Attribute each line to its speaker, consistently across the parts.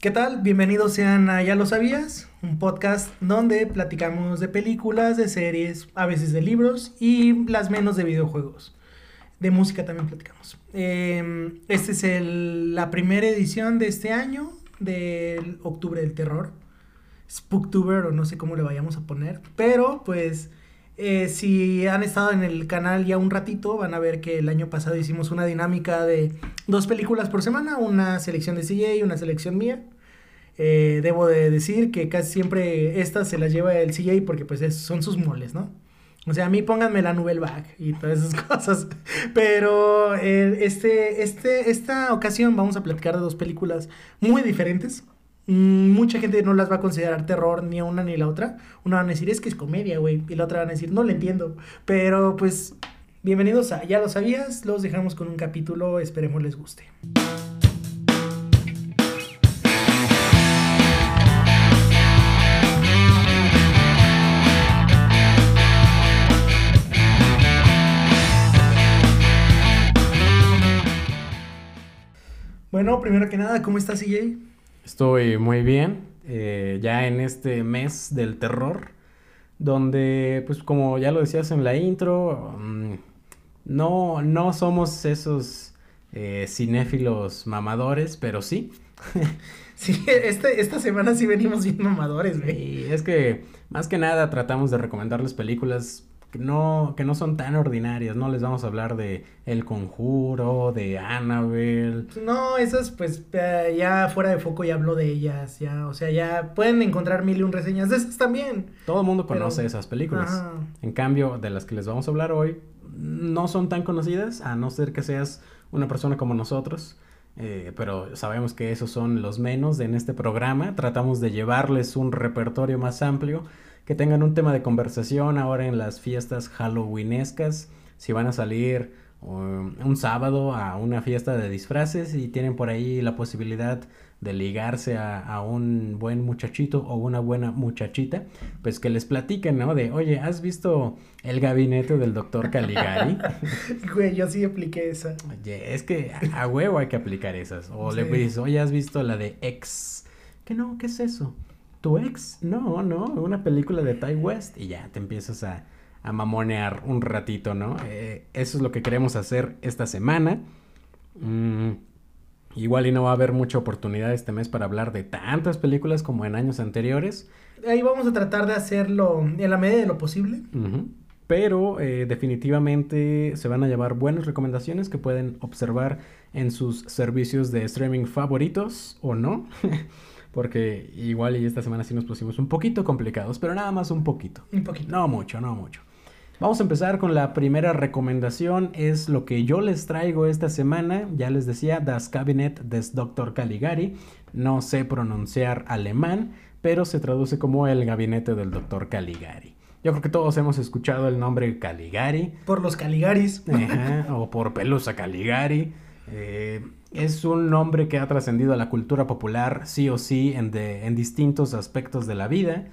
Speaker 1: ¿Qué tal? Bienvenidos sean a Ya lo sabías, un podcast donde platicamos de películas, de series, a veces de libros y las menos de videojuegos. De música también platicamos. Eh, esta es el, la primera edición de este año, del Octubre del Terror. Spooktuber o no sé cómo le vayamos a poner. Pero pues eh, si han estado en el canal ya un ratito, van a ver que el año pasado hicimos una dinámica de dos películas por semana, una selección de CJ y una selección mía. Eh, debo de decir que casi siempre estas se las lleva el CJ porque pues es- son sus moles, ¿no? O sea, a mí pónganme la Nouvelle Vague y todas esas cosas. Pero eh, este, este, esta ocasión vamos a platicar de dos películas muy diferentes. Mm, mucha gente no las va a considerar terror ni una ni la otra. Una van a decir, es que es comedia, güey. Y la otra van a decir, no le entiendo. Pero pues, bienvenidos a Ya lo sabías. Los dejamos con un capítulo. Esperemos les guste. Bueno, primero que nada, ¿cómo estás, CJ?
Speaker 2: Estoy muy bien, eh, ya en este mes del terror, donde, pues como ya lo decías en la intro, mm, no, no somos esos eh, cinéfilos mamadores, pero sí.
Speaker 1: Sí, este, esta semana sí venimos bien mamadores, güey.
Speaker 2: Y es que más que nada tratamos de recomendarles películas no, que no son tan ordinarias, no les vamos a hablar de El Conjuro, de Annabelle.
Speaker 1: No, esas pues eh, ya fuera de foco ya hablo de ellas, ya, o sea, ya pueden encontrar mil y un reseñas de esas también.
Speaker 2: Todo el mundo
Speaker 1: Pero-
Speaker 2: conoce esas películas.
Speaker 1: Ajá.
Speaker 2: En cambio, de las que les vamos a hablar hoy, no son tan conocidas, a no ser que seas una persona como nosotros. eh, pero sabemos que esos son los menos en este programa. Tratamos de llevarles un repertorio más amplio, que tengan un tema de conversación ahora en las fiestas halloweenescas. Si van a salir um, un sábado a una fiesta de disfraces y tienen por ahí la posibilidad de ligarse a, a un buen muchachito o una buena muchachita, pues que les platiquen, ¿no? De, oye, ¿has visto el gabinete del doctor Caligari?
Speaker 1: Güey, yo sí apliqué esa.
Speaker 2: Oye, es que a, a huevo hay que aplicar esas. O le dices, oye, ¿has visto la de Ex? ¿Qué no? ¿Qué es eso? ¿Tu ex? No, no, una película de Ty West. Y ya te empiezas a, a mamonear un ratito, ¿no? Eh, eso es lo que queremos hacer esta semana. Mm, igual y no va a haber mucha oportunidad este mes para hablar de tantas películas como en años anteriores.
Speaker 1: Ahí vamos a tratar de hacerlo en la medida de lo posible.
Speaker 2: Pero eh, definitivamente se van a llevar buenas recomendaciones que pueden observar en sus servicios de streaming favoritos o no. Porque igual y esta semana sí nos pusimos un poquito complicados, pero nada más un poquito.
Speaker 1: Un poquito.
Speaker 2: No mucho, no mucho. Vamos a empezar con la primera recomendación. Es lo que yo les traigo esta semana. Ya les decía, Das Cabinet des Dr. Caligari. No sé pronunciar alemán, pero se traduce como el gabinete del Dr. Caligari. Yo creo que todos hemos escuchado el nombre Caligari.
Speaker 1: Por los Caligaris.
Speaker 2: Ajá, o por Pelusa Caligari. Eh, es un nombre que ha trascendido a la cultura popular, sí o sí, en, de- en distintos aspectos de la vida.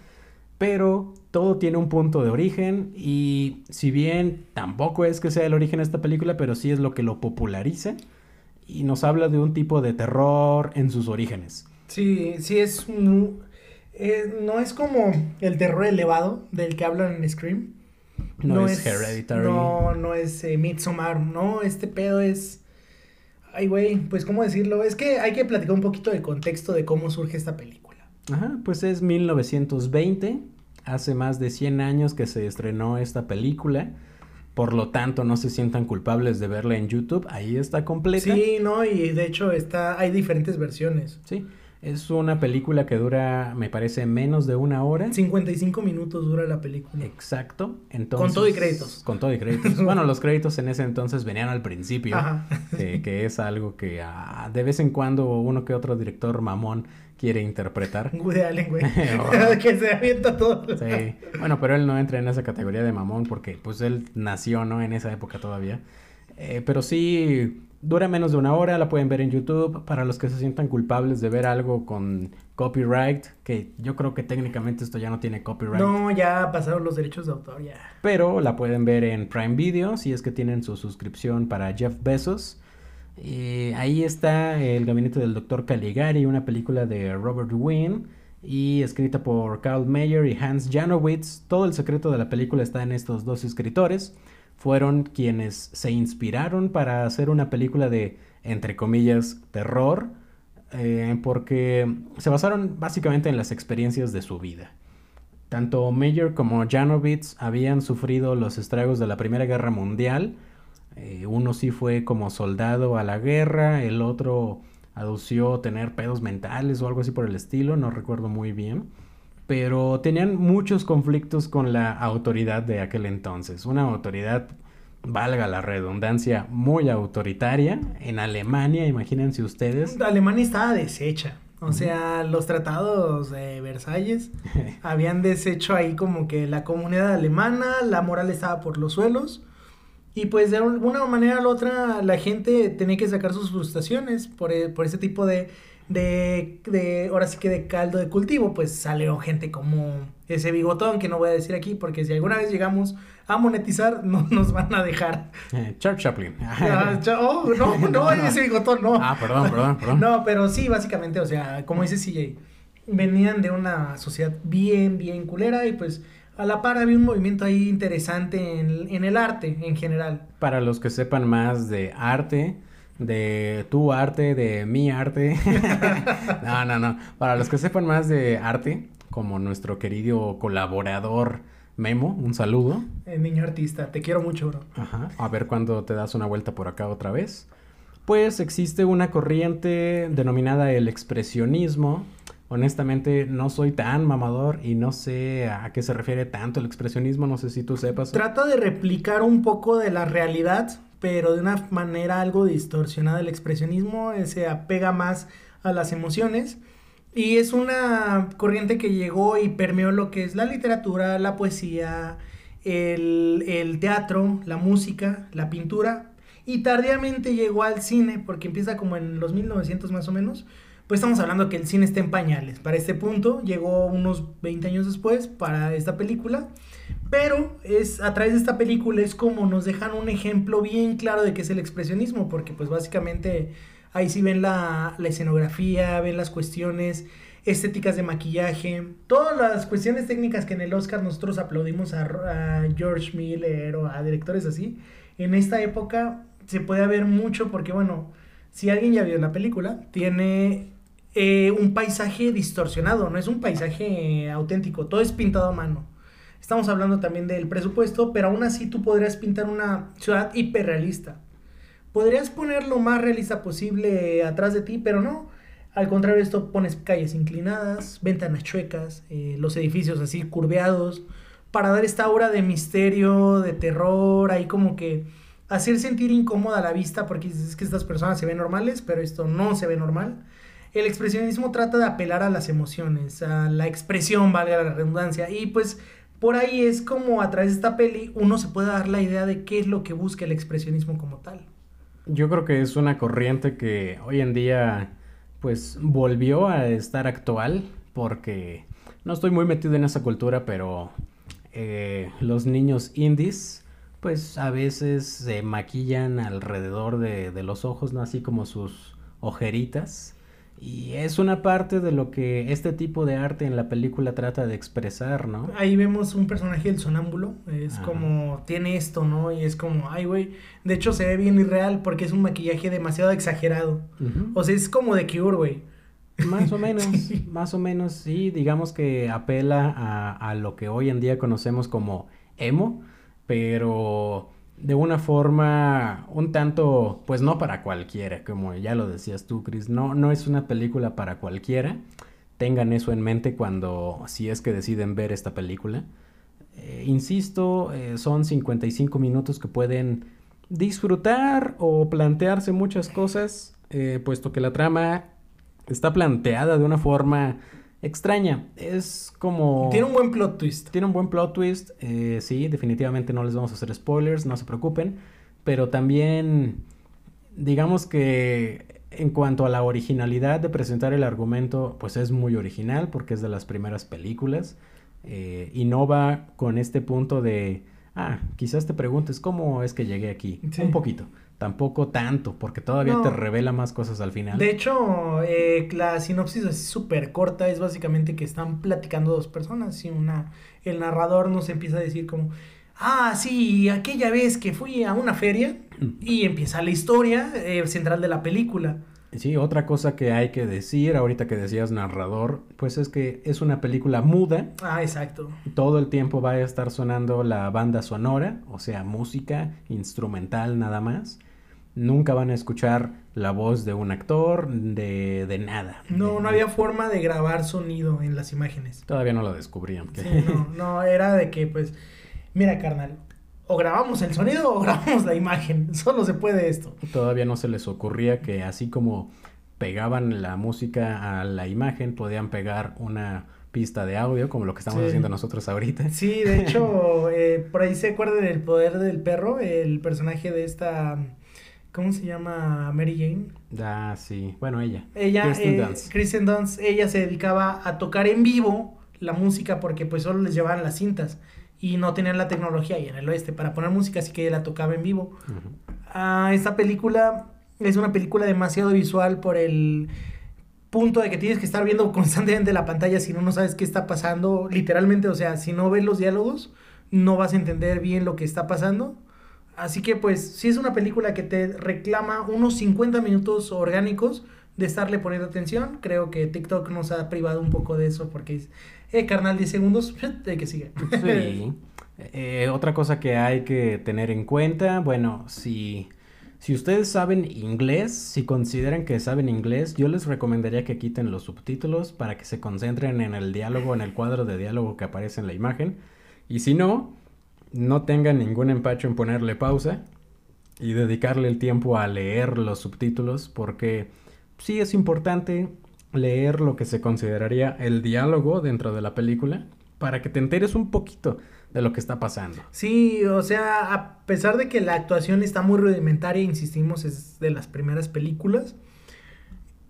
Speaker 2: Pero todo tiene un punto de origen y si bien tampoco es que sea el origen de esta película, pero sí es lo que lo populariza y nos habla de un tipo de terror en sus orígenes.
Speaker 1: Sí, sí es eh, no es como el terror elevado del que hablan en Scream.
Speaker 2: No, es, Hereditary.
Speaker 1: No, no es eh, Midsommar, no, este pedo es... Ay, güey, pues cómo decirlo, es que hay que platicar un poquito de contexto de cómo surge esta película.
Speaker 2: Ajá, pues es 1920, hace más de 100 años que se estrenó esta película, por lo tanto no se sientan culpables de verla en YouTube, ahí está completa.
Speaker 1: Sí, no, y de hecho está, hay diferentes versiones.
Speaker 2: Sí, es una película que dura, me parece, menos de una hora.
Speaker 1: 55 minutos dura la película.
Speaker 2: Exacto, entonces...
Speaker 1: Con todo y créditos.
Speaker 2: Con todo y créditos. bueno, los créditos en ese entonces venían al principio,
Speaker 1: Ajá.
Speaker 2: eh, que es algo que ah, de vez en cuando uno que otro director mamón quiere interpretar.
Speaker 1: Woody Allen, güey.
Speaker 2: Oh.
Speaker 1: que se avienta todo.
Speaker 2: Sí, bueno, pero él no entra en esa categoría de mamón porque pues él nació, ¿no? En esa época todavía. Eh, pero sí, dura menos de una hora, la pueden ver en YouTube. Para los que se sientan culpables de ver algo con copyright, que yo creo que técnicamente esto ya no tiene copyright.
Speaker 1: No, ya pasaron los derechos de autor, ya.
Speaker 2: Pero la pueden ver en Prime Video si es que tienen su suscripción para Jeff Bezos. Eh, ahí está El gabinete del doctor Caligari, una película de Robert Wynne y escrita por Carl Mayer y Hans Janowitz. Todo el secreto de la película está en estos dos escritores. Fueron quienes se inspiraron para hacer una película de, entre comillas, terror, eh, porque se basaron básicamente en las experiencias de su vida. Tanto Mayer como Janowitz habían sufrido los estragos de la Primera Guerra Mundial. Eh, uno sí fue como soldado a la guerra, el otro adució tener pedos mentales o algo así por el estilo, no recuerdo muy bien. Pero tenían muchos conflictos con la autoridad de aquel entonces. Una autoridad, valga la redundancia, muy autoritaria. En Alemania, imagínense ustedes.
Speaker 1: Alemania estaba deshecha. O sea, los tratados de Versalles habían deshecho ahí como que la comunidad alemana, la moral estaba por los suelos. Y pues de alguna manera u otra la gente tenía que sacar sus frustraciones por, e, por ese tipo de, de, de, ahora sí que de caldo de cultivo. Pues salió gente como ese bigotón que no voy a decir aquí porque si alguna vez llegamos a monetizar no nos van a dejar.
Speaker 2: Eh, Charles Chaplin.
Speaker 1: Ah, oh, no, no, no, ese bigotón no.
Speaker 2: Ah, perdón, perdón, perdón.
Speaker 1: No, pero sí, básicamente, o sea, como dice CJ, venían de una sociedad bien, bien culera y pues a la par había un movimiento ahí interesante en, el arte en general.
Speaker 2: Para los que sepan más de arte, de tu arte, de mi arte. no, no, no. Para los que sepan más de arte, como nuestro querido colaborador Memo, un saludo.
Speaker 1: El niño artista, te quiero mucho, bro.
Speaker 2: Ajá. A ver cuándo te das una vuelta por acá otra vez. Pues existe una corriente denominada el expresionismo, Honestamente, no soy tan mamador y no sé a qué se refiere tanto el expresionismo, no sé si tú sepas.
Speaker 1: Trata de replicar un poco de la realidad, pero de una manera algo distorsionada. El expresionismo eh, se apega más a las emociones y es una corriente que llegó y permeó lo que es la literatura, la poesía, el, el teatro, la música, la pintura y tardíamente llegó al cine porque empieza como en los 1900 más o menos pues estamos hablando que el cine está en pañales. Para este punto llegó unos 20 años después para esta película. Pero es a través de esta película es como nos dejan un ejemplo bien claro de qué es el expresionismo, porque pues básicamente ahí sí ven la, la escenografía, ven las cuestiones estéticas de maquillaje, todas las cuestiones técnicas que en el Oscar nosotros aplaudimos a, George Miller o a directores así. En esta época se puede ver mucho porque bueno, si alguien ya vio la película, tiene eh, un paisaje distorsionado, no es un paisaje auténtico, todo es pintado a mano. Estamos hablando también del presupuesto, pero aún así tú podrías pintar una ciudad hiperrealista. Podrías poner lo más realista posible atrás de ti, pero no. Al contrario, esto pones calles inclinadas, ventanas chuecas, eh, los edificios así curveados, para dar esta aura de misterio, de terror, ahí como que hacer sentir incómoda la vista porque es que estas personas se ven normales, pero esto no se ve normal. El expresionismo trata de apelar a las emociones, a la expresión, valga la redundancia, y pues por ahí es como a través de esta peli uno se puede dar la idea de qué es lo que busca el expresionismo como tal.
Speaker 2: Yo creo que es una corriente que hoy en día pues volvió a estar actual porque no estoy muy metido en esa cultura, pero eh, los niños indies pues a veces se maquillan alrededor de, de los ojos, ¿no? Así como sus ojeritas y es una parte de lo que este tipo de arte en la película trata de expresar, ¿no?
Speaker 1: Ahí vemos un personaje del sonámbulo, es como, tiene esto, ¿no? Y es como, ay, güey, de hecho se ve bien irreal porque es un maquillaje demasiado exagerado. O sea, es como de Cure, güey.
Speaker 2: Más o menos, más o menos, sí, digamos que apela a, a lo que hoy en día conocemos como emo, pero de una forma un tanto, pues no para cualquiera, como ya lo decías tú, Chris, no, no es una película para cualquiera. Tengan eso en mente cuando, si es que deciden ver esta película. Eh, insisto, eh, son 55 minutos que pueden disfrutar o plantearse muchas cosas, eh, puesto que la trama está planteada de una forma extraña. Es como...
Speaker 1: Tiene un buen plot twist.
Speaker 2: Tiene un buen plot twist. Eh, sí, definitivamente no les vamos a hacer spoilers, no se preocupen. Pero también, digamos que en cuanto a la originalidad de presentar el argumento, pues es muy original porque es de las primeras películas. Eh, y no va con este punto de, ah, quizás te preguntes cómo es que llegué aquí. Un poquito. Tampoco tanto, porque todavía
Speaker 1: No.
Speaker 2: te revela más cosas al final.
Speaker 1: De hecho, eh, la sinopsis es súper corta, es básicamente que están platicando dos personas y una, el narrador nos empieza a decir como, ah, sí, aquella vez que fui a una feria y empieza la historia eh, central de la película.
Speaker 2: Sí, otra cosa que hay que decir, ahorita que decías narrador, pues es que es una película muda,
Speaker 1: Ah, exacto.
Speaker 2: todo el tiempo va a estar sonando la banda sonora, o sea, música instrumental nada más. Nunca van a escuchar la voz de un actor, de, de nada.
Speaker 1: No,
Speaker 2: De-
Speaker 1: no había forma de grabar sonido en las imágenes.
Speaker 2: Todavía no lo descubrían.
Speaker 1: Sí, no, no, era de que pues, mira carnal, o grabamos el sonido o grabamos la imagen, solo se puede esto.
Speaker 2: Todavía no se les ocurría que así como pegaban la música a la imagen, podían pegar una pista de audio, como lo que estamos
Speaker 1: Sí.
Speaker 2: haciendo nosotros ahorita.
Speaker 1: Sí, de hecho, eh, por ahí se acuerdan del poder del perro, el personaje de esta, ¿cómo se llama? Mary Jane.
Speaker 2: Ah, sí. Bueno, ella.
Speaker 1: Ella,
Speaker 2: Kirsten
Speaker 1: eh,
Speaker 2: Dunst.
Speaker 1: Kristen Dunst, ella se dedicaba a tocar en vivo la música porque pues solo les llevaban las cintas y no tenían la tecnología y en el oeste para poner música, así que ella la tocaba en vivo. Ah, esta película es una película demasiado visual por el punto de que tienes que estar viendo constantemente la pantalla si no, no sabes qué está pasando. Literalmente, o sea, si no ves los diálogos, no vas a entender bien lo que está pasando. Así que pues sí es una película que te reclama unos 50 minutos orgánicos de estarle poniendo atención. Creo que TikTok nos ha privado un poco de eso porque es, eh, carnal, 10 segundos, de que sigue.
Speaker 2: Sí. Eh, otra cosa que hay que tener en cuenta, bueno, si, si ustedes saben inglés, si consideran que saben inglés, yo les recomendaría que quiten los subtítulos para que se concentren en el diálogo, en el cuadro de diálogo que aparece en la imagen. Y si no, no tengan ningún empacho en ponerle pausa y dedicarle el tiempo a leer los subtítulos porque sí es importante leer lo que se consideraría el diálogo dentro de la película para que te enteres un poquito de lo que está pasando.
Speaker 1: Sí, o sea, a pesar de que la actuación está muy rudimentaria, insistimos, es de las primeras películas,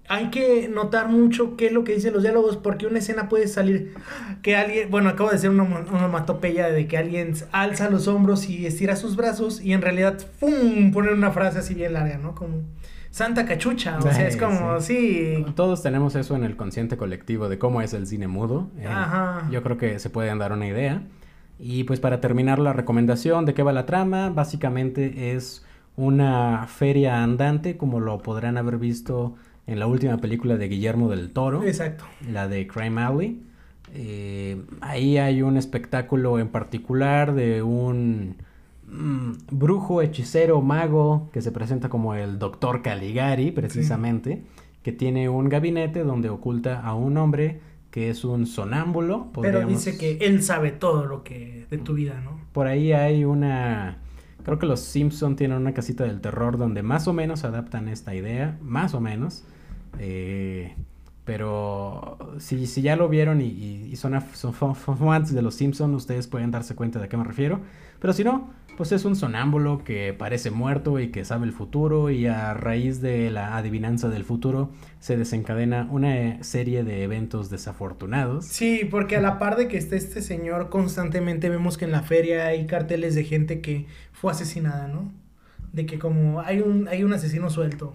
Speaker 1: hay que notar mucho qué es lo que dicen los diálogos, porque una escena puede salir que alguien, bueno, acabo de hacer una ono- onomatopeya de que alguien alza los hombros y estira sus brazos y en realidad, ¡pum!, poner una frase así bien larga, ¿no? Como Santa Cachucha, o sea, es
Speaker 2: Sí,
Speaker 1: como, sí,
Speaker 2: Todos tenemos eso en el consciente colectivo de cómo es el cine mudo. Eh,
Speaker 1: Ajá.
Speaker 2: Yo creo que se pueden dar una idea. Y pues para terminar la recomendación de qué va la trama, básicamente es una feria andante como lo podrán haber visto en la última película de Guillermo del Toro.
Speaker 1: exacto.
Speaker 2: la de Crime Alley. Eh, ahí hay un espectáculo en particular de un mm, brujo, hechicero, mago que se presenta como el doctor Caligari, precisamente, que tiene un gabinete donde oculta a un hombre que es un sonámbulo.
Speaker 1: Pero dice que él sabe todo lo que de tu vida, ¿no?
Speaker 2: por ahí hay una. Creo que los Simpson tienen una casita del terror donde más o menos adaptan esta idea, más o menos. Eh, pero si, si ya lo vieron y, son, son fa- fa- fans de los Simpson, ustedes pueden darse cuenta de a qué me refiero. Pero si no, pues es un sonámbulo que parece muerto y que sabe el futuro y a raíz de la adivinanza del futuro se desencadena una eh, serie de eventos desafortunados.
Speaker 1: Sí, porque a la par de que esté este señor, constantemente vemos que en la feria hay carteles de gente que fue asesinada, ¿no? De que como hay un, hay un asesino suelto.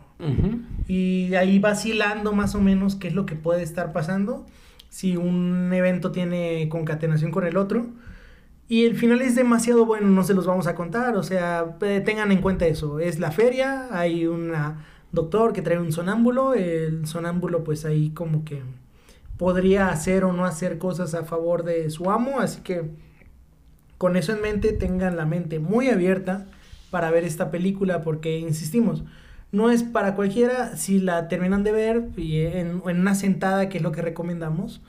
Speaker 1: Y ahí vacilando más o menos qué es lo que puede estar pasando. Si un evento tiene concatenación con el otro. Y el final es demasiado bueno, no se los vamos a contar. O sea, eh, tengan en cuenta eso. Es la feria, hay un doctor que trae un sonámbulo. El sonámbulo pues ahí como que podría hacer o no hacer cosas a favor de su amo. Así que con eso en mente tengan la mente muy abierta para ver esta película porque insistimos, no es para cualquiera, si la terminan de ver y en, en una sentada, que es lo que recomendamos,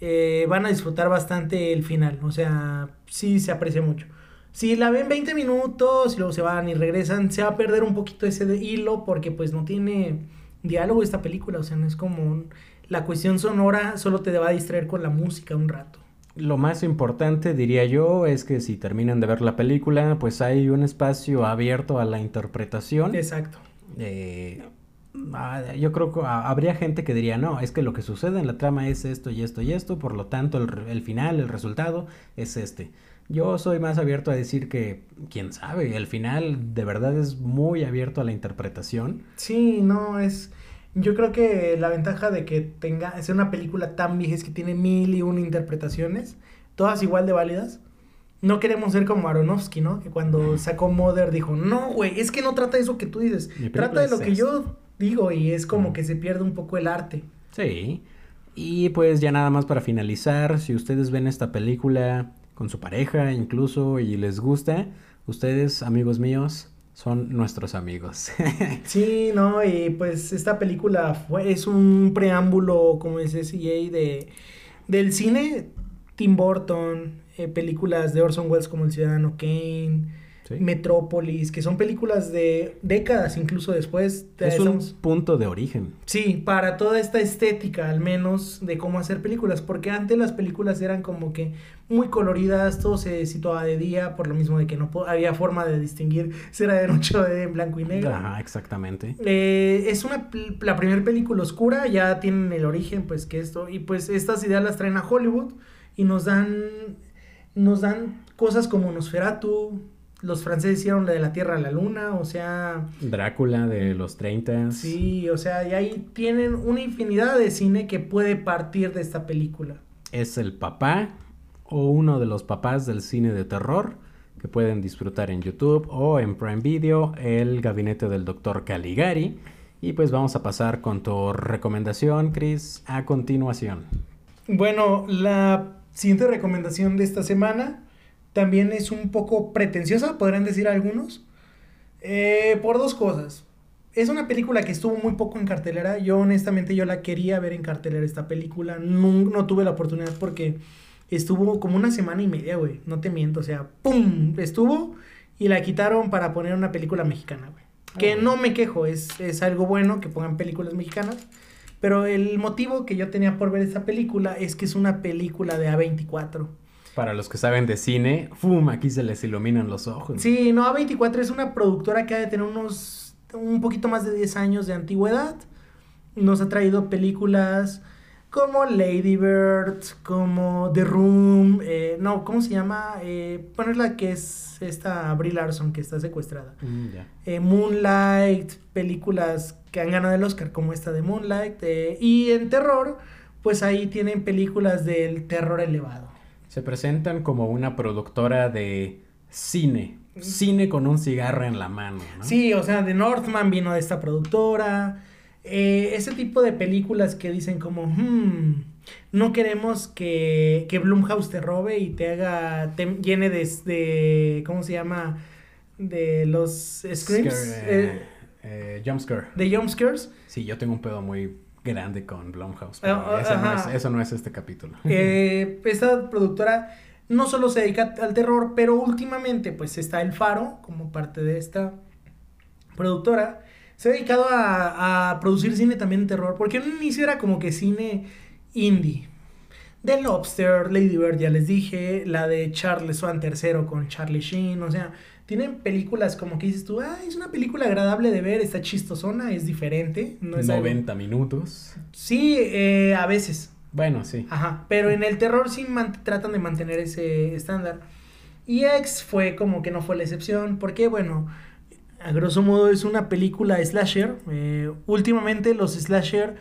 Speaker 1: eh, van a disfrutar bastante el final, o sea, sí se aprecia mucho. Si la ven 20 minutos y luego se van y regresan, se va a perder un poquito ese hilo porque pues no tiene diálogo esta película, o sea, no es como la cuestión sonora, solo te va a distraer con la música un rato.
Speaker 2: Lo más importante, diría yo, es que si terminan de ver la película, pues hay un espacio abierto a la interpretación.
Speaker 1: Exacto.
Speaker 2: Eh, ah, yo creo que ah, habría gente que diría, no, es que lo que sucede en la trama es esto y esto y esto, por lo tanto el, el final, el resultado es este. Yo soy más abierto a decir que, quién sabe, el final de verdad es muy abierto a la interpretación.
Speaker 1: Sí, no, es... Yo creo que la ventaja de que tenga, sea una película tan vieja es que tiene mil y una interpretaciones, todas igual de válidas. No queremos ser como Aronofsky, ¿no? Que cuando sacó Mother dijo, no, güey, es que no trata de eso que tú dices, trata de lo que yo digo y es como que se pierde un poco el arte.
Speaker 2: Sí. Y pues ya nada más para finalizar, si ustedes ven esta película con su pareja incluso y les gusta, ustedes, amigos míos, son nuestros amigos.
Speaker 1: sí, no, y pues esta película fue, es un preámbulo, como dice CJ, de, del cine Tim Burton, eh, películas de Orson Welles como El Ciudadano Kane, Metrópolis, que son películas de décadas incluso después.
Speaker 2: es un punto de origen.
Speaker 1: Sí, para toda esta estética al menos de cómo hacer películas, porque antes las películas eran como que muy coloridas, todo se situaba de día, por lo mismo de que no había forma de distinguir si era de noche o de blanco y negro.
Speaker 2: Ajá, exactamente.
Speaker 1: Eh, es una la primera película oscura, ya tienen el origen, pues que esto, y pues estas ideas las traen a Hollywood y nos dan, nos dan cosas como Nosferatu, los franceses hicieron la de la Tierra a la Luna, o sea...
Speaker 2: Drácula de los 30.
Speaker 1: Sí, o sea, y ahí tienen una infinidad de cine que puede partir de esta película.
Speaker 2: Es el papá o uno de los papás del cine de terror que pueden disfrutar en YouTube o en Prime Video, el gabinete del doctor Caligari. Y pues vamos a pasar con tu recomendación, Chris, a continuación.
Speaker 1: Bueno, la siguiente recomendación de esta semana también es un poco pretenciosa, podrían decir algunos, eh, por dos cosas. Es una película que estuvo muy poco en cartelera. Yo honestamente yo la quería ver en cartelera esta película. No, no tuve la oportunidad porque estuvo como una semana y media, güey. No te miento. O sea, ¡pum! Estuvo y la quitaron para poner una película mexicana, güey. Que no me quejo, es, es algo bueno que pongan películas mexicanas. Pero el motivo que yo tenía por ver esta película es que es una película de A24.
Speaker 2: Para los que saben de cine, ¡fum! Aquí se les iluminan los ojos.
Speaker 1: Sí, no, A24 es una productora que ha de tener unos. un poquito más de 10 años de antigüedad. Nos ha traído películas como Lady Bird, como The Room, eh, no, ¿cómo se llama? Eh, ponerla que es esta Brie Larson que está secuestrada. Mm, eh, Moonlight, películas que han ganado el Oscar como esta de Moonlight. Eh, y en terror, pues ahí tienen películas del terror elevado
Speaker 2: se presentan como una productora de cine. Cine con un cigarro en la mano. ¿no?
Speaker 1: Sí, o sea, de Northman vino de esta productora. Eh, ese tipo de películas que dicen como, hmm, no queremos que, que Blumhouse te robe y te haga, te llene de, de ¿cómo se llama? De los screams.
Speaker 2: Eh, eh, jumpscare.
Speaker 1: De jumpscares.
Speaker 2: Sí, yo tengo un pedo muy grande con Blumhouse. Pero eso, no es, eso, no es, este capítulo.
Speaker 1: Eh, esta productora no solo se dedica al terror, pero últimamente pues está El Faro como parte de esta productora. Se ha dedicado a, a producir cine también de terror, porque en un inicio era como que cine indie. The Lobster, Lady Bird, ya les dije, la de Charles Swan III con Charlie Sheen, o sea, tienen películas como que dices tú, ah, es una película agradable de ver, está chistosona, es diferente.
Speaker 2: No es 90 minutos.
Speaker 1: Sí, eh, a veces.
Speaker 2: Bueno, sí.
Speaker 1: Ajá, pero en el terror sí tratan de mantener ese estándar. Y X fue como que no fue la excepción, porque bueno, a grosso modo es una película slasher. Eh, últimamente los slasher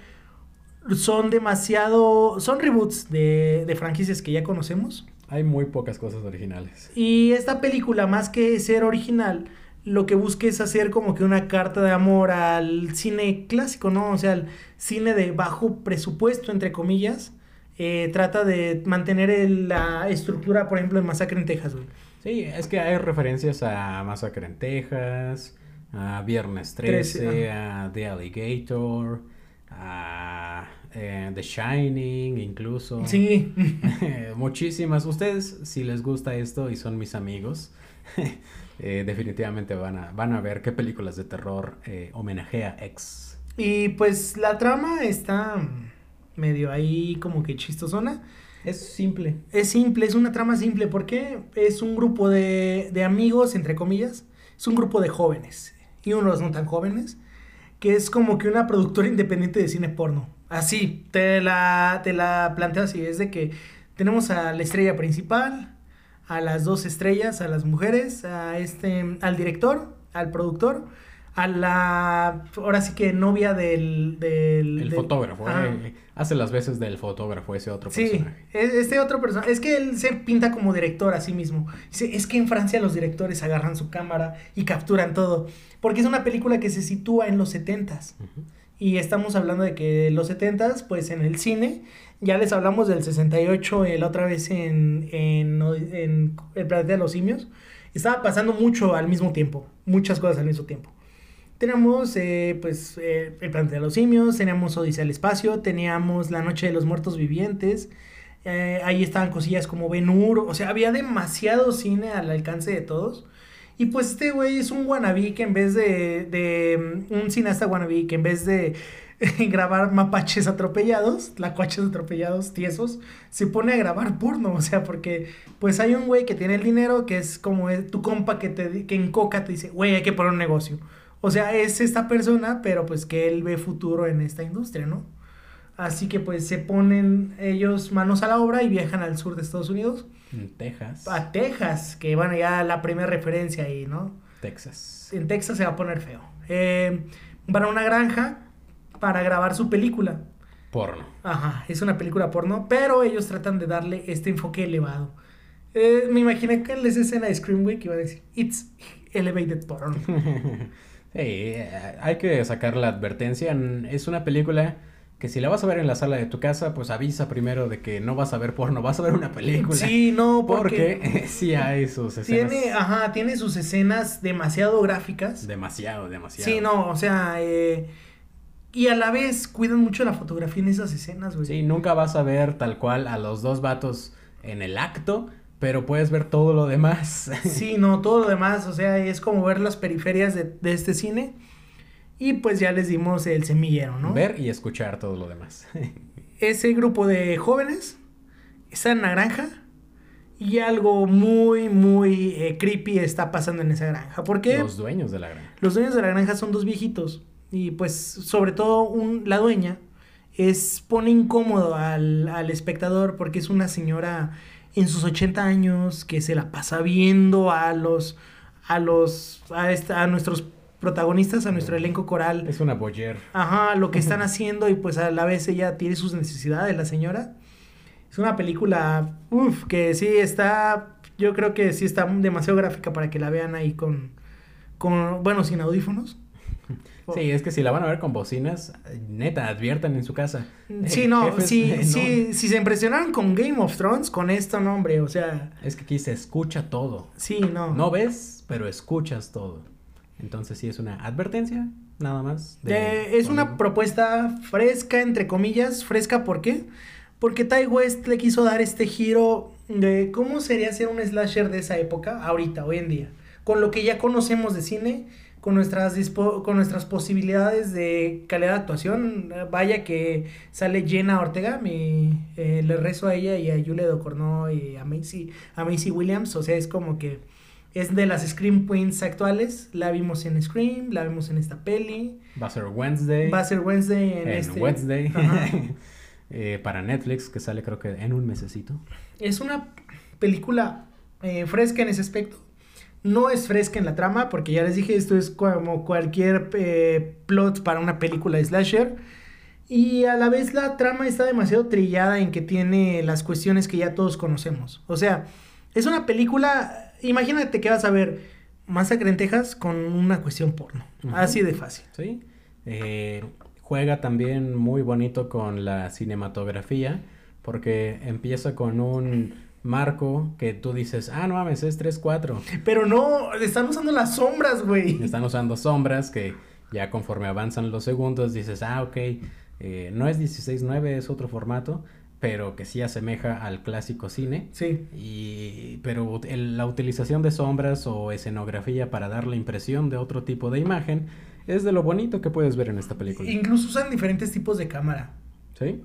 Speaker 1: son demasiado, son reboots de, de franquicias que ya conocemos.
Speaker 2: Hay muy pocas cosas originales.
Speaker 1: Y esta película, más que ser original, lo que busca es hacer como que una carta de amor al cine clásico, ¿no? O sea, al cine de bajo presupuesto, entre comillas. Eh, trata de mantener la estructura, por ejemplo, de Masacre en Texas, güey.
Speaker 2: Sí, es que hay referencias a Masacre en Texas, a Viernes 13, a The Alligator, a eh, The Shining, incluso.
Speaker 1: Sí.
Speaker 2: Muchísimas. Ustedes, si les gusta esto y son mis amigos, eh, definitivamente van a, van a ver qué películas de terror eh, homenajea X.
Speaker 1: Y pues la trama está medio ahí como que chistosona.
Speaker 2: Es simple.
Speaker 1: Es simple, es una trama simple porque es un grupo de, de amigos, entre comillas. Es un grupo de jóvenes y unos no tan jóvenes, que es como que una productora independiente de cine porno. Así, te la, te la planteo así, es de que tenemos a la estrella principal, a las dos estrellas, a las mujeres, a este, al director, al productor, a la, ahora sí que novia del... del
Speaker 2: el
Speaker 1: del-
Speaker 2: fotógrafo,
Speaker 1: Ajá.
Speaker 2: eh, hace las veces del fotógrafo ese otro
Speaker 1: Sí,
Speaker 2: personaje.
Speaker 1: es- este otro personaje, es que él se pinta como director a sí mismo. Dice, es que en Francia los directores agarran su cámara y capturan todo, porque es una película que se sitúa en los setentas. Y estamos hablando de que los 70 pues en el cine, ya les hablamos del 68 eh, la otra vez en, en, El planeta de los simios, estaba pasando mucho al mismo tiempo, muchas cosas al mismo tiempo. Teníamos eh, pues eh, El planeta de los simios, teníamos Odisea del espacio, teníamos La noche de los muertos vivientes, eh, ahí estaban cosillas como Ben Hur, o sea, había demasiado cine al alcance de todos. Y pues este güey es un wannabe que en vez de, de mm, un cineasta wannabe que en vez de grabar mapaches atropellados, lacuaches atropellados, tiesos, se pone a grabar porno, o sea, porque pues hay un güey que tiene el dinero que es como es tu compa que te que en coca te dice, güey, hay que poner un negocio. O sea, es esta persona, pero pues que él ve futuro en esta industria, ¿no? Así que pues se ponen ellos manos a la obra y viajan al sur de Estados Unidos
Speaker 2: En Texas.
Speaker 1: a Texas, que bueno, ya la primera referencia ahí, ¿no?
Speaker 2: Texas.
Speaker 1: En Texas se va a poner feo. Eh, van a una granja para grabar su película.
Speaker 2: Porno.
Speaker 1: Ajá, es una película porno, pero ellos tratan de darle este enfoque elevado. Eh, me imaginé que en esa escena de Scream Week iba a decir, it's elevated porn.
Speaker 2: Sí, eh, hay que sacar la advertencia. Es una película que si la vas a ver en la sala de tu casa, pues avisa primero de que no vas a ver porno, vas a ver una película.
Speaker 1: Sí, no, porque,
Speaker 2: Porque sí hay sus escenas.
Speaker 1: tiene, ajá, tiene sus escenas demasiado gráficas.
Speaker 2: Demasiado, demasiado.
Speaker 1: Sí, no, o sea, eh, y a la vez cuidan mucho la fotografía en esas escenas, güey.
Speaker 2: Sí, nunca vas a ver tal cual a los dos vatos en el acto, pero puedes ver todo lo demás.
Speaker 1: Sí, no, todo lo demás, o sea, es como ver las periferias de, de este cine. Y pues ya les dimos el semillero, ¿no?
Speaker 2: Ver y escuchar todo lo demás.
Speaker 1: Ese grupo de jóvenes está en la granja y algo muy, muy eh, creepy está pasando en esa granja. Porque
Speaker 2: Los dueños de la granja.
Speaker 1: los dueños de la granja son dos viejitos y pues sobre todo un, la dueña es pone incómodo al, al espectador porque es una señora en sus 80 años que se la pasa viendo a los a los a, esta- a nuestros protagonistas, a nuestro elenco coral.
Speaker 2: Es una boyer.
Speaker 1: Ajá, lo que están haciendo y pues a la vez ella tiene sus necesidades, la señora. Es una película, uff, que sí está, yo creo que sí está demasiado gráfica para que la vean ahí con, con bueno, sin audífonos.
Speaker 2: Sí, es que si la van a ver con bocinas, neta, adviertan en su casa.
Speaker 1: Sí,
Speaker 2: Eh,
Speaker 1: no,
Speaker 2: jefes,
Speaker 1: sí,
Speaker 2: no.
Speaker 1: sí, si se impresionaron con Game of Thrones, con esto, no, hombre, o sea,
Speaker 2: Es que aquí se escucha todo.
Speaker 1: sí, no.
Speaker 2: No ves, pero escuchas todo. Entonces sí es una advertencia, nada más. de-
Speaker 1: Eh, es una propuesta fresca, entre comillas, fresca, ¿por qué? Porque Ty West le quiso dar este giro de cómo sería ser un slasher de esa época, ahorita, hoy en día, con lo que ya conocemos de cine, con nuestras, dispo- con nuestras posibilidades de calidad de actuación. Vaya que sale Jenna Ortega, mi, eh, le rezo a ella y a Julia Ducournau y a Macy, a Macy Williams, o sea, es como que es de las Scream Queens actuales, la vimos en Scream, la vimos en esta peli.
Speaker 2: Va a ser Wednesday.
Speaker 1: Va a ser Wednesday en,
Speaker 2: en
Speaker 1: este.
Speaker 2: Wednesday. Eh, para Netflix, que sale creo que en un mesecito.
Speaker 1: Es una película eh, fresca en ese aspecto. No es fresca en la trama, porque ya les dije, esto es como cualquier eh, plot para una película de slasher. Y a la vez la trama está demasiado trillada en que tiene las cuestiones que ya todos conocemos. O sea, es una película, imagínate que vas a ver Masacre en Texas con una cuestión porno. Así de fácil.
Speaker 2: Sí. Eh, juega también muy bonito con la cinematografía, porque empieza con un marco que tú dices, ah, no mames, es 3-4.
Speaker 1: Pero no, están usando las sombras, güey.
Speaker 2: Están usando sombras que ya conforme avanzan los segundos dices, ah, ok, eh, no es 16-9, es otro formato, pero que sí asemeja al clásico cine.
Speaker 1: Sí.
Speaker 2: Y, pero el- la utilización de sombras o escenografía para dar la impresión de otro tipo de imagen es de lo bonito que puedes ver en esta película.
Speaker 1: Incluso usan diferentes tipos de cámara.
Speaker 2: ¿Sí?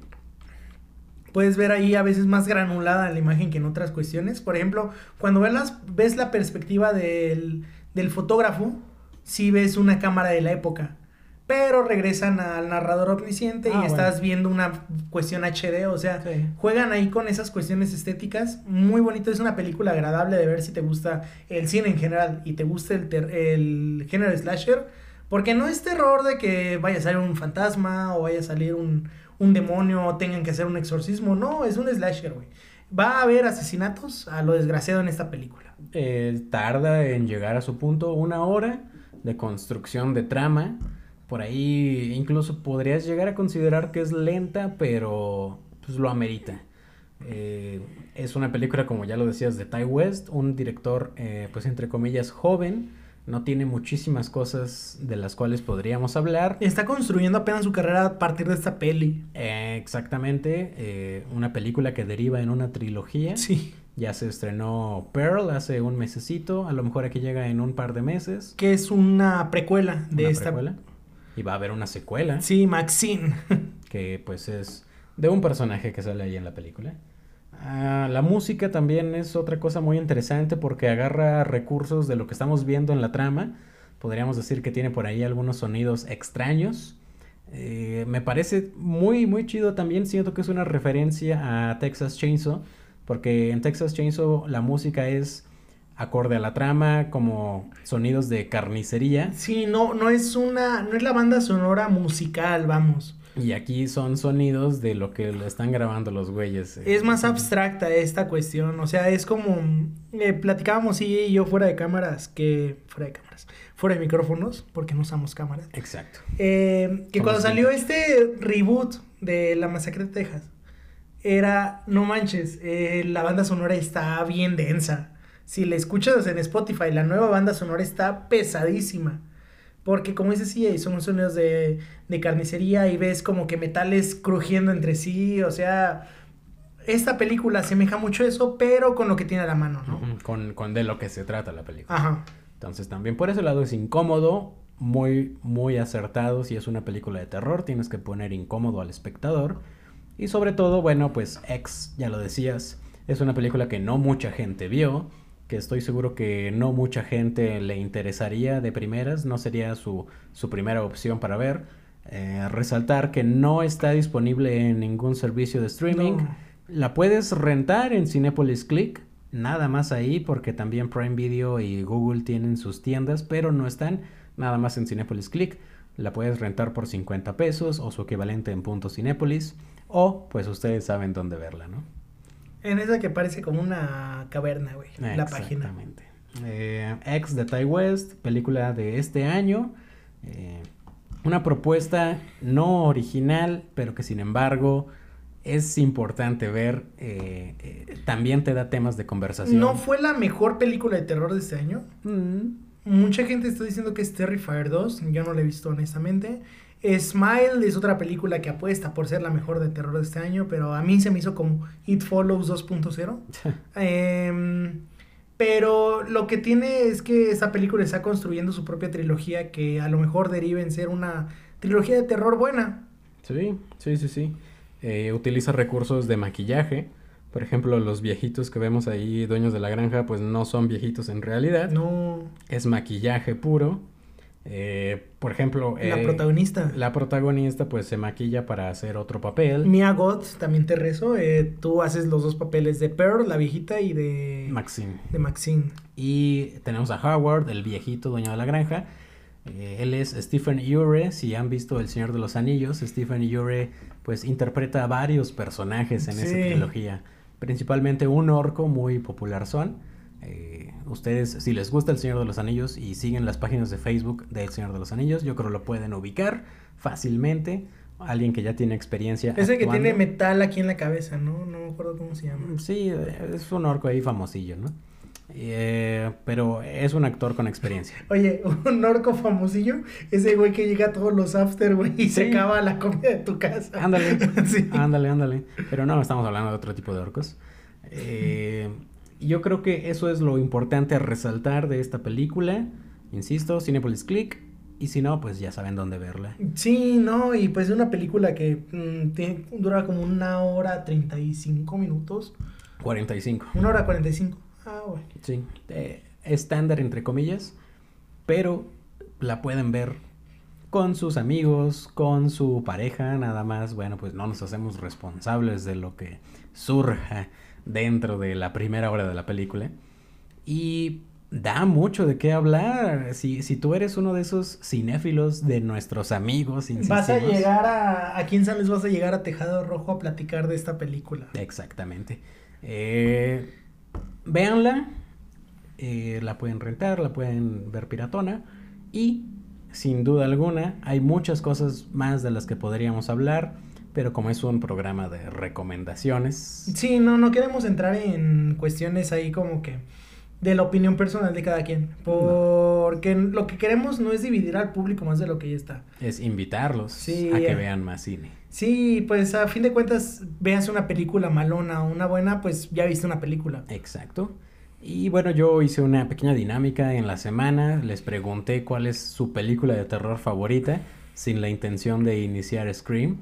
Speaker 1: Puedes ver ahí a veces más granulada la imagen que en otras cuestiones. Por ejemplo, cuando ves, las- ves la perspectiva del, del fotógrafo, sí ves una cámara de la época. Pero regresan al narrador omnisciente
Speaker 2: Ah,
Speaker 1: y estás viendo una cuestión HD, o sea,
Speaker 2: Sí.
Speaker 1: juegan ahí con esas cuestiones estéticas, muy bonito, es una película agradable de ver si te gusta el cine en general y te gusta el, ter- el género slasher, porque no es terror de que vaya a salir un fantasma o vaya a salir un, un demonio o tengan que hacer un exorcismo, no, es un slasher, güey. Va a haber asesinatos a lo desgraciado en esta película.
Speaker 2: Eh, tarda en llegar a su punto una hora de construcción de trama. Por ahí incluso podrías llegar a considerar que es lenta, pero pues lo amerita. Eh, es una película, como ya lo decías, de Ty West, un director, eh, pues entre comillas, joven. No tiene muchísimas cosas de las cuales podríamos hablar.
Speaker 1: Está construyendo apenas su carrera a partir de esta peli.
Speaker 2: Eh, exactamente, una película que deriva en una trilogía.
Speaker 1: Sí.
Speaker 2: Ya se estrenó Pearl hace un mesecito, a lo mejor aquí llega en un par de meses.
Speaker 1: Que es una precuela de
Speaker 2: una
Speaker 1: esta.
Speaker 2: precuela. Y va a haber una secuela
Speaker 1: Sí, Maxine.
Speaker 2: que pues es de un personaje que sale ahí en la película. Ah, la música también es otra cosa muy interesante porque agarra recursos de lo que estamos viendo en la trama. Podríamos decir que tiene por ahí algunos sonidos extraños. Eh, me parece muy, muy chido también. Siento que es una referencia a Texas Chainsaw. Porque en Texas Chainsaw la música es acorde a la trama, como sonidos de carnicería.
Speaker 1: Sí, no, no es una, no es la banda sonora musical, vamos.
Speaker 2: Y aquí son sonidos de lo que están grabando los güeyes. eh.
Speaker 1: Es más abstracta esta cuestión, o sea, es como eh, platicábamos sí y yo fuera de cámaras, que fuera de cámaras, fuera de micrófonos, porque no usamos cámaras.
Speaker 2: Exacto.
Speaker 1: Eh, que cuando salió este reboot de La Masacre de Texas, era, no manches, eh, la banda sonora está bien densa. Si la escuchas en Spotify, la nueva banda sonora está pesadísima. Porque como dices, sí, son sonidos de, de carnicería y ves como que metales crujiendo entre sí. O sea, esta película asemeja mucho eso, pero con lo que tiene a la mano, ¿no?
Speaker 2: Con, con de lo que se trata la película.
Speaker 1: Ajá.
Speaker 2: Entonces también por ese lado es incómodo, muy, muy acertado. Si es una película de terror, tienes que poner incómodo al espectador. Y sobre todo, bueno, pues X, ya lo decías, es una película que no mucha gente vio, que estoy seguro que no mucha gente le interesaría de primeras, no sería su, su primera opción para ver. Eh, resaltar que no está disponible en ningún servicio de streaming.
Speaker 1: No.
Speaker 2: La puedes rentar en Cinepolis Click, nada más ahí, porque también Prime Video y Google tienen sus tiendas, pero no están nada más en Cinepolis Click. La puedes rentar por 50 pesos o su equivalente en punto Cinépolis, o pues ustedes saben dónde verla, ¿no?
Speaker 1: En esa que parece como una caverna, güey. La página.
Speaker 2: Exactamente. Eh, X de Ty West, película de este año. eh, una propuesta no original, pero que sin embargo es importante ver. eh, eh, también te da temas de conversación.
Speaker 1: ¿No fue la mejor película de terror de este año?
Speaker 2: Mm,
Speaker 1: Mucha gente está diciendo que es Terrifier 2. Yo no la he visto honestamente. Smile es otra película que apuesta por ser la mejor de terror de este año, pero a mí se me hizo como It Follows 2.0. Em, pero lo que tiene es que esta película está construyendo su propia trilogía que a lo mejor deriva en ser una trilogía de terror buena.
Speaker 2: Sí, sí, sí, sí. Eh, utiliza recursos de maquillaje. Por ejemplo, los viejitos que vemos ahí, dueños de la granja, pues no son viejitos en realidad.
Speaker 1: No,
Speaker 2: Es maquillaje puro. Eh, por ejemplo,
Speaker 1: la
Speaker 2: eh,
Speaker 1: protagonista.
Speaker 2: la protagonista pues se maquilla para hacer otro papel.
Speaker 1: Mia Goth, también te rezo. eh, tú haces los dos papeles de Pearl, la viejita, y de,
Speaker 2: Maxine.
Speaker 1: de Maxine.
Speaker 2: Y tenemos a Howard, el viejito dueño de la granja. Él es Stephen Ure. Si han visto El Señor de los Anillos, Stephen Ure pues interpreta a varios personajes en esa trilogía. Principalmente un orco muy popular son. Eh, ustedes, si les gusta El Señor de los Anillos y siguen las páginas de Facebook de El Señor de los Anillos, yo creo lo pueden ubicar fácilmente. Alguien que ya tiene experiencia.
Speaker 1: Ese que tiene metal aquí en la cabeza, ¿no? No me acuerdo cómo se llama.
Speaker 2: Sí, es un orco ahí famosillo, ¿no? Eh, pero es un actor con experiencia.
Speaker 1: Oye, un orco famosillo, ese güey que llega a todos los after, güey, y se acaba la comida de tu casa.
Speaker 2: Ándale,
Speaker 1: Sí.
Speaker 2: ándale, ándale. Pero no, estamos hablando de otro tipo de orcos. Eh, yo creo que eso es lo importante a resaltar de esta película. Insisto, Cinepolis Click. Y si no, pues ya saben dónde verla.
Speaker 1: Sí, no, y pues es una película que mm, tiene- dura como una hora 35 minutos.
Speaker 2: 45.
Speaker 1: Una hora 45. Ah, güey.
Speaker 2: Sí. eh, estándar entre comillas. Pero la pueden ver con sus amigos, con su pareja, nada más, bueno, pues no nos hacemos responsables de lo que surja dentro de la primera hora de la película. Y da mucho de qué hablar. Si, si tú eres uno de esos cinéfilos de nuestros amigos,
Speaker 1: vas a llegar a. Aquí en San Luis vas a llegar a Tejado Rojo a platicar de esta película.
Speaker 2: Exactamente. Eh, véanla. Eh, la pueden rentar, la pueden ver piratona. Y sin duda alguna, hay muchas cosas más de las que podríamos hablar, pero como es un programa de recomendaciones.
Speaker 1: Sí, no, no queremos entrar en cuestiones ahí como que de la opinión personal de cada quien, porque lo que queremos no es dividir al público más de lo que ya está.
Speaker 2: Es invitarlos a que vean más cine.
Speaker 1: Sí, pues a fin de cuentas, veas una película malona o una buena, pues ya viste una película.
Speaker 2: Exacto. Y bueno, yo hice una pequeña dinámica en la semana, les pregunté cuál es su película de terror favorita, sin la intención de iniciar Scream.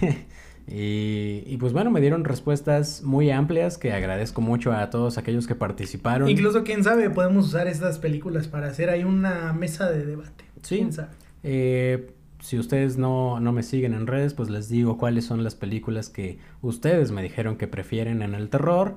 Speaker 2: y, pues bueno, me dieron respuestas muy amplias que agradezco mucho a todos aquellos que participaron.
Speaker 1: Incluso, quién sabe, podemos usar estas películas para hacer ahí una mesa de debate.
Speaker 2: Sí. ¿Quién sabe? Eh, si ustedes no, no me siguen en redes, pues les digo cuáles son las películas que ustedes me dijeron que prefieren en el terror.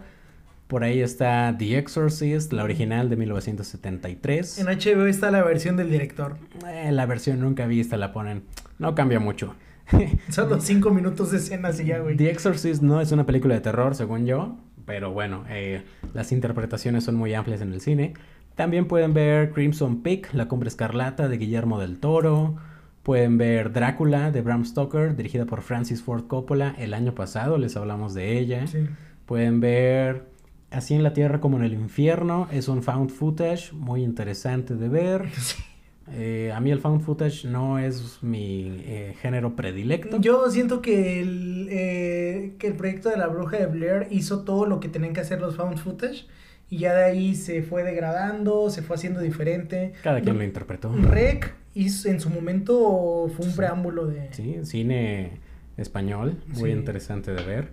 Speaker 2: Por ahí está The Exorcist, la original de 1973.
Speaker 1: En HBO está la versión del director.
Speaker 2: Eh, la versión nunca vista la ponen. No cambia mucho.
Speaker 1: Solo cinco minutos de escenas y ya, güey.
Speaker 2: The Exorcist no es una película de terror, según yo. Pero bueno, eh, las interpretaciones son muy amplias en el cine. También pueden ver Crimson Peak, La Cumbre Escarlata de Guillermo del Toro. Pueden ver Drácula de Bram Stoker, dirigida por Francis Ford Coppola el año pasado, les hablamos de ella. Sí. Pueden ver Así en la Tierra como en el Infierno. Es un found footage muy interesante de ver. Eh, a mí el found footage no es mi eh, género predilecto.
Speaker 1: Yo siento que el, eh, que el proyecto de la bruja de Blair hizo todo lo que tenían que hacer los found footage. Y ya de ahí se fue degradando, se fue haciendo diferente.
Speaker 2: Cada quien lo interpretó.
Speaker 1: Rec hizo, en su momento fue un preámbulo de...
Speaker 2: Sí, cine español, muy interesante de ver.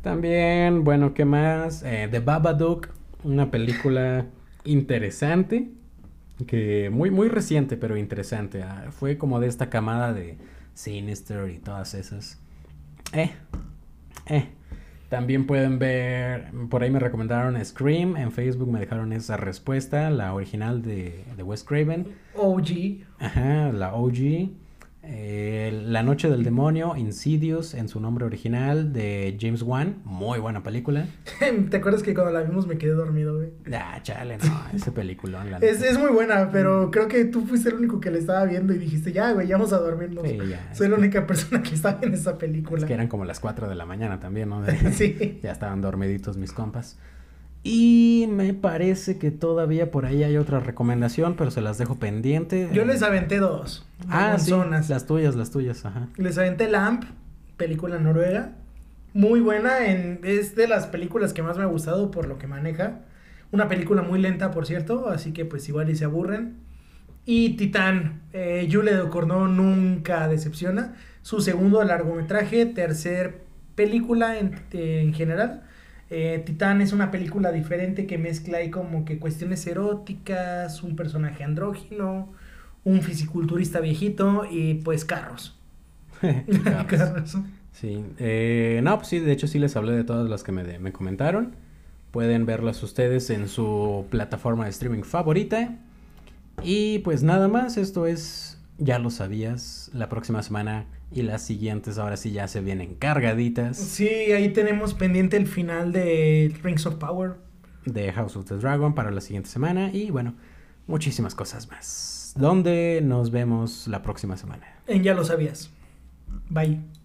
Speaker 2: También, bueno, ¿qué más? The Babadook, una película interesante, que muy, muy reciente, pero interesante. Ah, fue como de esta camada de Sinister y todas esas. Eh, eh. También pueden ver, por ahí me recomendaron Scream, en Facebook me dejaron esa respuesta, la original de, de Wes Craven.
Speaker 1: OG.
Speaker 2: Ajá, la OG. Eh, la Noche del Demonio, Insidious en su nombre original de James Wan, muy buena película.
Speaker 1: ¿Te acuerdas que cuando la vimos me quedé dormido, güey?
Speaker 2: Ah, chale, no, ese peliculón.
Speaker 1: es, es, muy buena, pero mm. creo que tú fuiste el único que le estaba viendo y dijiste, ya, güey, ya vamos a dormirnos. Soy la única persona que estaba en esa película. Es
Speaker 2: que eran como las 4 de la mañana también, ¿no?
Speaker 1: sí.
Speaker 2: Ya estaban dormiditos mis compas. Y me parece que todavía por ahí hay otra recomendación, pero se las dejo pendiente.
Speaker 1: Yo les aventé dos.
Speaker 2: Ah, sí, las tuyas, las tuyas, ajá.
Speaker 1: Les aventé Lamp, película noruega. Muy buena, en, es de las películas que más me ha gustado por lo que maneja. Una película muy lenta, por cierto, así que pues igual y se aburren. Y Titán, eh, Jules de nunca decepciona. Su segundo largometraje, tercer película en, en general eh, Titán es una película diferente que mezcla ahí como que cuestiones eróticas, un personaje andrógino, un fisiculturista viejito y pues carros.
Speaker 2: carros. Sí, eh, no, pues sí, de hecho sí les hablé de todas las que me, me comentaron. Pueden verlas ustedes en su plataforma de streaming favorita. Y pues nada más, esto es, ya lo sabías, la próxima semana y las siguientes ahora sí ya se vienen cargaditas.
Speaker 1: Sí, ahí tenemos pendiente el final de Rings of Power.
Speaker 2: De House of the Dragon para la siguiente semana. Y bueno, muchísimas cosas más. ¿Dónde nos vemos la próxima semana?
Speaker 1: En Ya lo sabías. Bye.